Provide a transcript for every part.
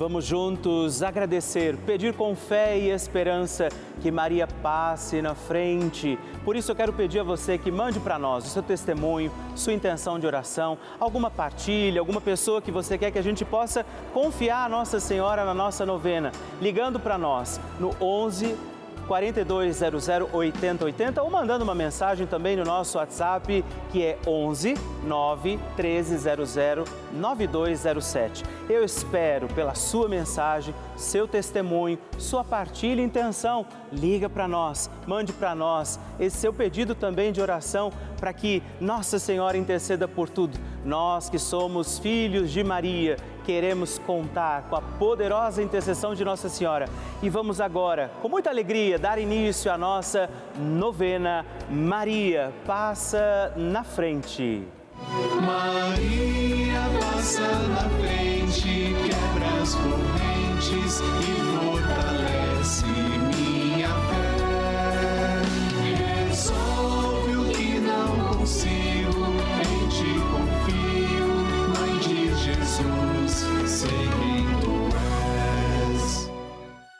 Vamos juntos agradecer, pedir com fé e esperança que Maria passe na frente. Por isso eu quero pedir a você que mande para nós o seu testemunho, sua intenção de oração, alguma partilha, alguma pessoa que você quer que a gente possa confiar a Nossa Senhora na nossa novena, ligando para nós no 11 4200 8080 ou mandando uma mensagem também no nosso WhatsApp que é 11 9 1300 9207. Eu espero pela sua mensagem, seu testemunho, sua partilha e intenção. Liga para nós, mande para nós esse seu pedido também de oração para que Nossa Senhora interceda por tudo. Nós que somos filhos de Maria, queremos contar com a poderosa intercessão de Nossa Senhora. E vamos agora, com muita alegria, dar início à nossa novena Maria Passa na Frente. Maria passa na frente,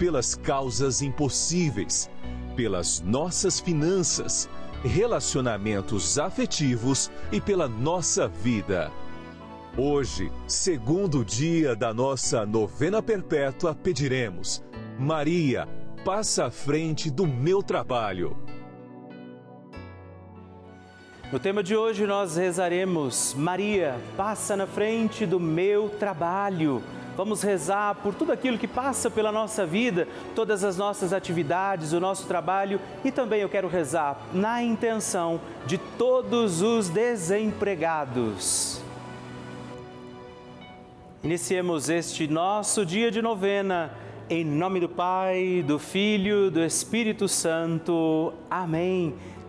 pelas causas impossíveis, pelas nossas finanças, relacionamentos afetivos e pela nossa vida. Hoje, segundo dia da nossa novena perpétua, pediremos: Maria, passa à frente do meu trabalho. No tema de hoje nós rezaremos: Maria, passa na frente do meu trabalho. Vamos rezar por tudo aquilo que passa pela nossa vida, todas as nossas atividades, o nosso trabalho e também eu quero rezar na intenção de todos os desempregados. Iniciemos este nosso dia de novena, em nome do Pai, do Filho, do Espírito Santo. Amém.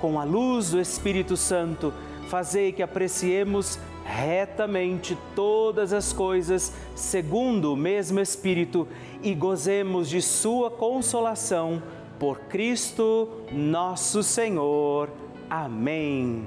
com a luz do Espírito Santo, fazei que apreciemos retamente todas as coisas segundo o mesmo Espírito e gozemos de Sua consolação por Cristo nosso Senhor. Amém.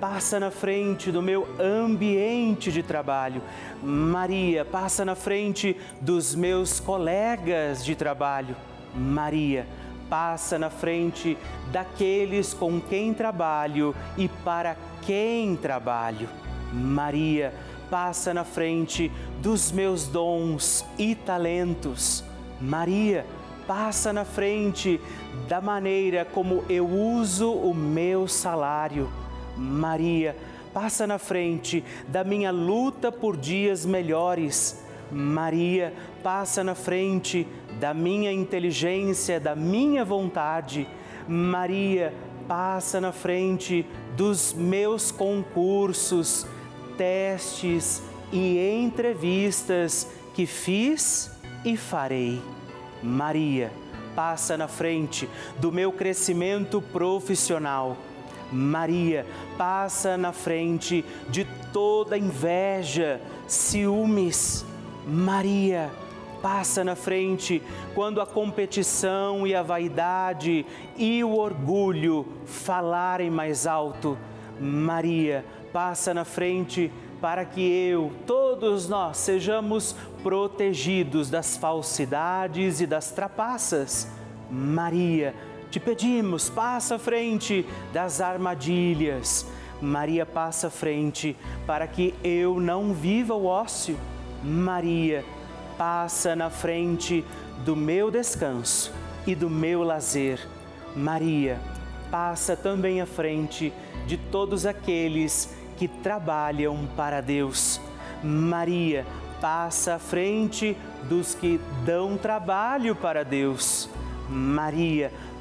passa na frente do meu ambiente de trabalho. Maria, passa na frente dos meus colegas de trabalho. Maria, passa na frente daqueles com quem trabalho e para quem trabalho. Maria, passa na frente dos meus dons e talentos. Maria, passa na frente da maneira como eu uso o meu salário. Maria, passa na frente da minha luta por dias melhores. Maria, passa na frente da minha inteligência, da minha vontade. Maria, passa na frente dos meus concursos, testes e entrevistas que fiz e farei. Maria, passa na frente do meu crescimento profissional. Maria, passa na frente de toda inveja, ciúmes. Maria, passa na frente quando a competição e a vaidade e o orgulho falarem mais alto. Maria, passa na frente para que eu, todos nós, sejamos protegidos das falsidades e das trapaças. Maria, te pedimos, passa à frente das armadilhas. Maria, passa à frente para que eu não viva o ócio. Maria, passa na frente do meu descanso e do meu lazer. Maria, passa também à frente de todos aqueles que trabalham para Deus. Maria passa à frente dos que dão trabalho para Deus. Maria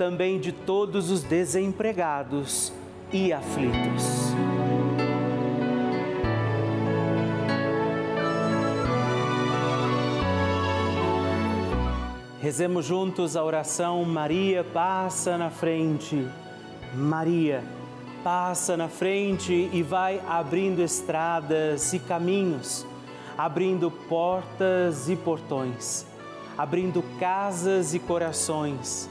também de todos os desempregados e aflitos. Rezemos juntos a oração Maria passa na frente. Maria passa na frente e vai abrindo estradas e caminhos, abrindo portas e portões, abrindo casas e corações.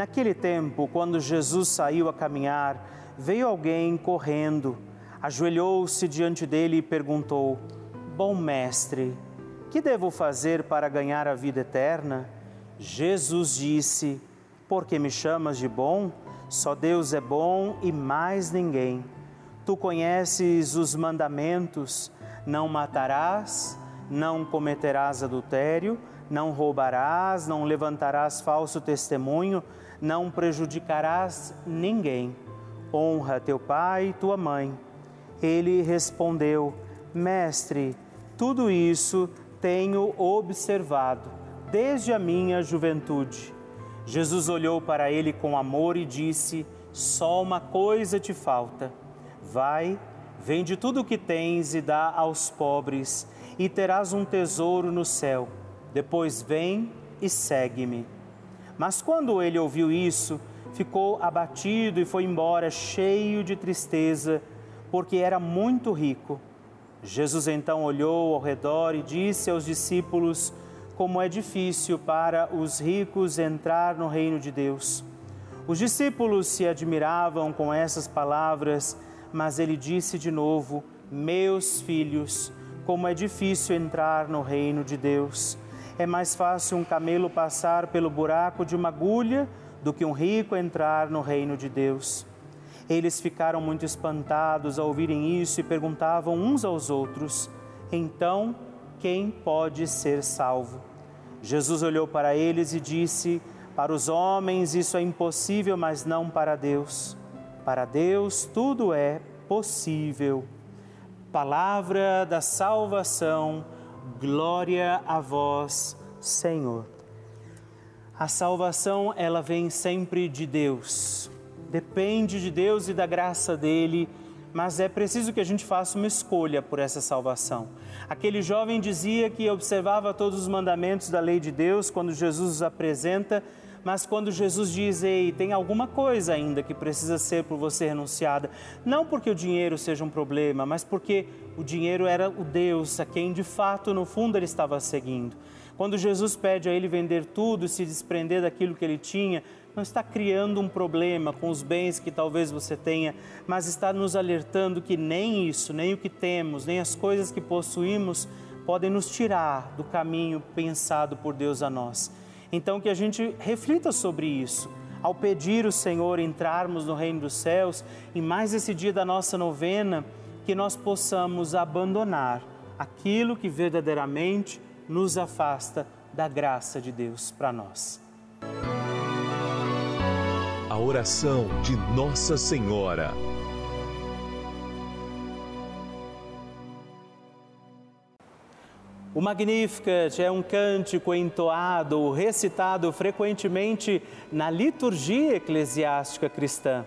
Naquele tempo, quando Jesus saiu a caminhar, veio alguém correndo, ajoelhou-se diante dele e perguntou: Bom mestre, que devo fazer para ganhar a vida eterna? Jesus disse: porque me chamas de bom? Só Deus é bom e mais ninguém. Tu conheces os mandamentos: não matarás, não cometerás adultério, não roubarás, não levantarás falso testemunho, não prejudicarás ninguém. Honra teu pai e tua mãe. Ele respondeu: Mestre, tudo isso tenho observado desde a minha juventude. Jesus olhou para ele com amor e disse: Só uma coisa te falta. Vai, vende tudo o que tens e dá aos pobres, e terás um tesouro no céu. Depois vem e segue-me. Mas quando ele ouviu isso, ficou abatido e foi embora cheio de tristeza, porque era muito rico. Jesus então olhou ao redor e disse aos discípulos: Como é difícil para os ricos entrar no reino de Deus. Os discípulos se admiravam com essas palavras, mas ele disse de novo: Meus filhos, como é difícil entrar no reino de Deus. É mais fácil um camelo passar pelo buraco de uma agulha do que um rico entrar no reino de Deus. Eles ficaram muito espantados ao ouvirem isso e perguntavam uns aos outros: Então, quem pode ser salvo? Jesus olhou para eles e disse: Para os homens isso é impossível, mas não para Deus. Para Deus tudo é possível. Palavra da salvação Glória a vós, Senhor. A salvação, ela vem sempre de Deus. Depende de Deus e da graça dele, mas é preciso que a gente faça uma escolha por essa salvação. Aquele jovem dizia que observava todos os mandamentos da lei de Deus quando Jesus os apresenta, mas quando Jesus diz, ei, tem alguma coisa ainda que precisa ser por você renunciada, não porque o dinheiro seja um problema, mas porque o dinheiro era o Deus a quem de fato, no fundo, ele estava seguindo. Quando Jesus pede a ele vender tudo, se desprender daquilo que ele tinha, não está criando um problema com os bens que talvez você tenha, mas está nos alertando que nem isso, nem o que temos, nem as coisas que possuímos podem nos tirar do caminho pensado por Deus a nós. Então, que a gente reflita sobre isso. Ao pedir o Senhor entrarmos no reino dos céus, em mais esse dia da nossa novena, que nós possamos abandonar aquilo que verdadeiramente nos afasta da graça de Deus para nós. A oração de Nossa Senhora. O Magnificat é um cântico entoado, recitado frequentemente na liturgia eclesiástica cristã.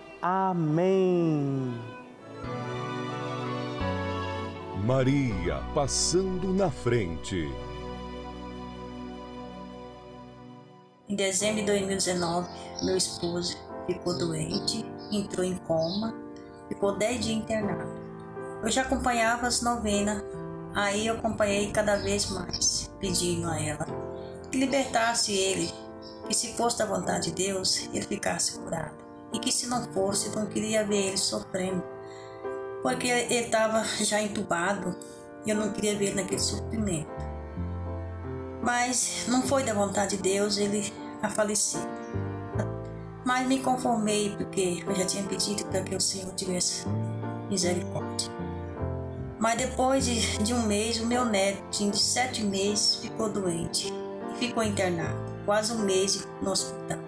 Amém. Maria passando na frente. Em dezembro de 2019, meu esposo ficou doente, entrou em coma, ficou 10 dias internado. Eu já acompanhava as novenas Aí eu acompanhei cada vez mais, pedindo a ela que libertasse ele, que se fosse da vontade de Deus, ele ficasse curado. E que se não fosse, não queria ver ele sofrendo. Porque ele estava já entubado e eu não queria ver ele naquele sofrimento. Mas não foi da vontade de Deus ele a falecer. Mas me conformei porque eu já tinha pedido para que o Senhor tivesse misericórdia. Mas depois de, de um mês, o meu neto, de sete meses, ficou doente e ficou internado, quase um mês no hospital.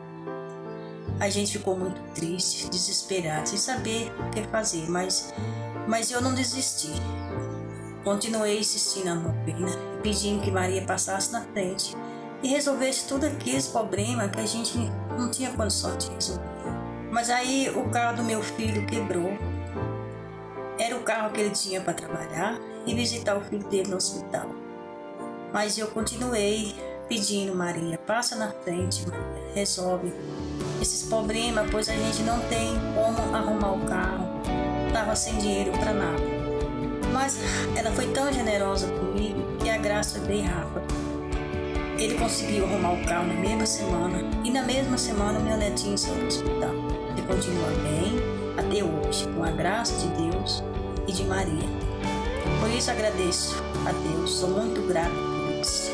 A gente ficou muito triste, desesperado, sem saber o que fazer, mas, mas eu não desisti. Continuei insistindo na novena, pedindo que Maria passasse na frente e resolvesse tudo aqueles problemas que a gente não tinha condição de resolver. Mas aí o carro do meu filho quebrou era o carro que ele tinha para trabalhar e visitar o filho dele no hospital. Mas eu continuei pedindo, Maria, passa na frente, Maria, resolve esses problemas, pois a gente não tem como arrumar o carro. Estava sem dinheiro para nada. Mas ela foi tão generosa comigo que a graça foi bem rápida. Ele conseguiu arrumar o carro na mesma semana e na mesma semana meu netinho saiu do hospital. Ele continua bem até hoje, com a graça de Deus e de Maria. Por isso agradeço a Deus, sou muito grata por isso.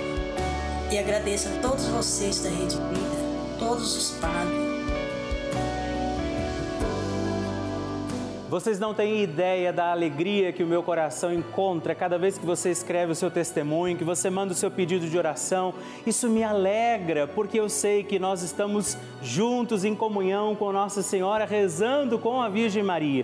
E agradeço a todos vocês da Rede Vida, todos os padres, Vocês não têm ideia da alegria que o meu coração encontra cada vez que você escreve o seu testemunho, que você manda o seu pedido de oração. Isso me alegra, porque eu sei que nós estamos juntos em comunhão com Nossa Senhora, rezando com a Virgem Maria.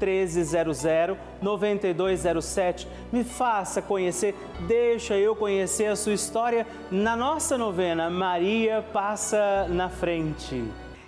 1300 9207. Me faça conhecer, deixa eu conhecer a sua história na nossa novena Maria Passa na Frente.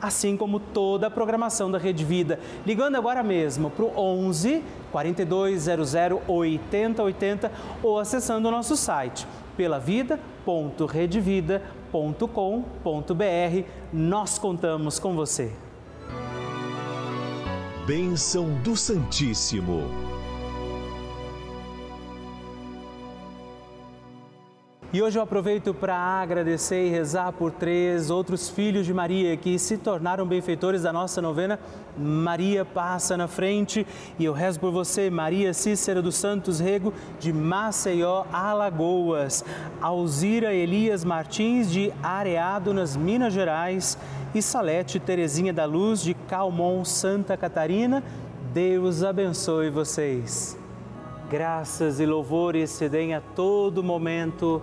assim como toda a programação da Rede Vida. Ligando agora mesmo para o 11 4200 8080 ou acessando o nosso site pelavida.redevida.com.br. Nós contamos com você. Bênção do Santíssimo. E hoje eu aproveito para agradecer e rezar por três outros filhos de Maria que se tornaram benfeitores da nossa novena. Maria passa na frente e eu rezo por você, Maria Cícera dos Santos Rego, de Maceió, Alagoas. Alzira Elias Martins, de Areado, nas Minas Gerais. E Salete Terezinha da Luz, de Calmon, Santa Catarina. Deus abençoe vocês. Graças e louvores se deem a todo momento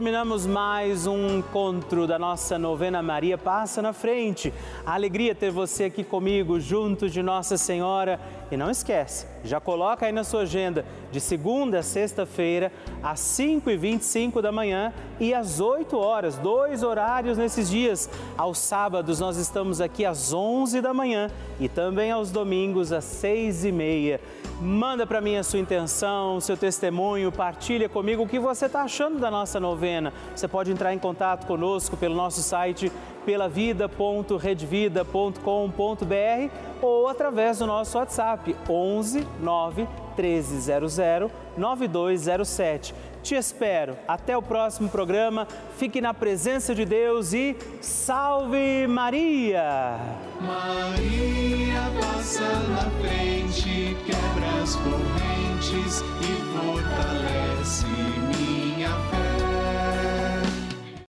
Terminamos mais um encontro da nossa novena Maria Passa na Frente. Alegria ter você aqui comigo, junto de Nossa Senhora. E não esquece, já coloca aí na sua agenda, de segunda a sexta-feira, às 5h25 da manhã e às 8 horas, dois horários nesses dias. Aos sábados nós estamos aqui às 11 da manhã e também aos domingos às 6h30. Manda para mim a sua intenção, seu testemunho, partilha comigo o que você está achando da nossa novena. Você pode entrar em contato conosco pelo nosso site pelavida.redvida.com.br ou através do nosso WhatsApp 11 9 1300 9207. Te espero. Até o próximo programa. Fique na presença de Deus e salve Maria! Maria passa na frente, quebra as correntes e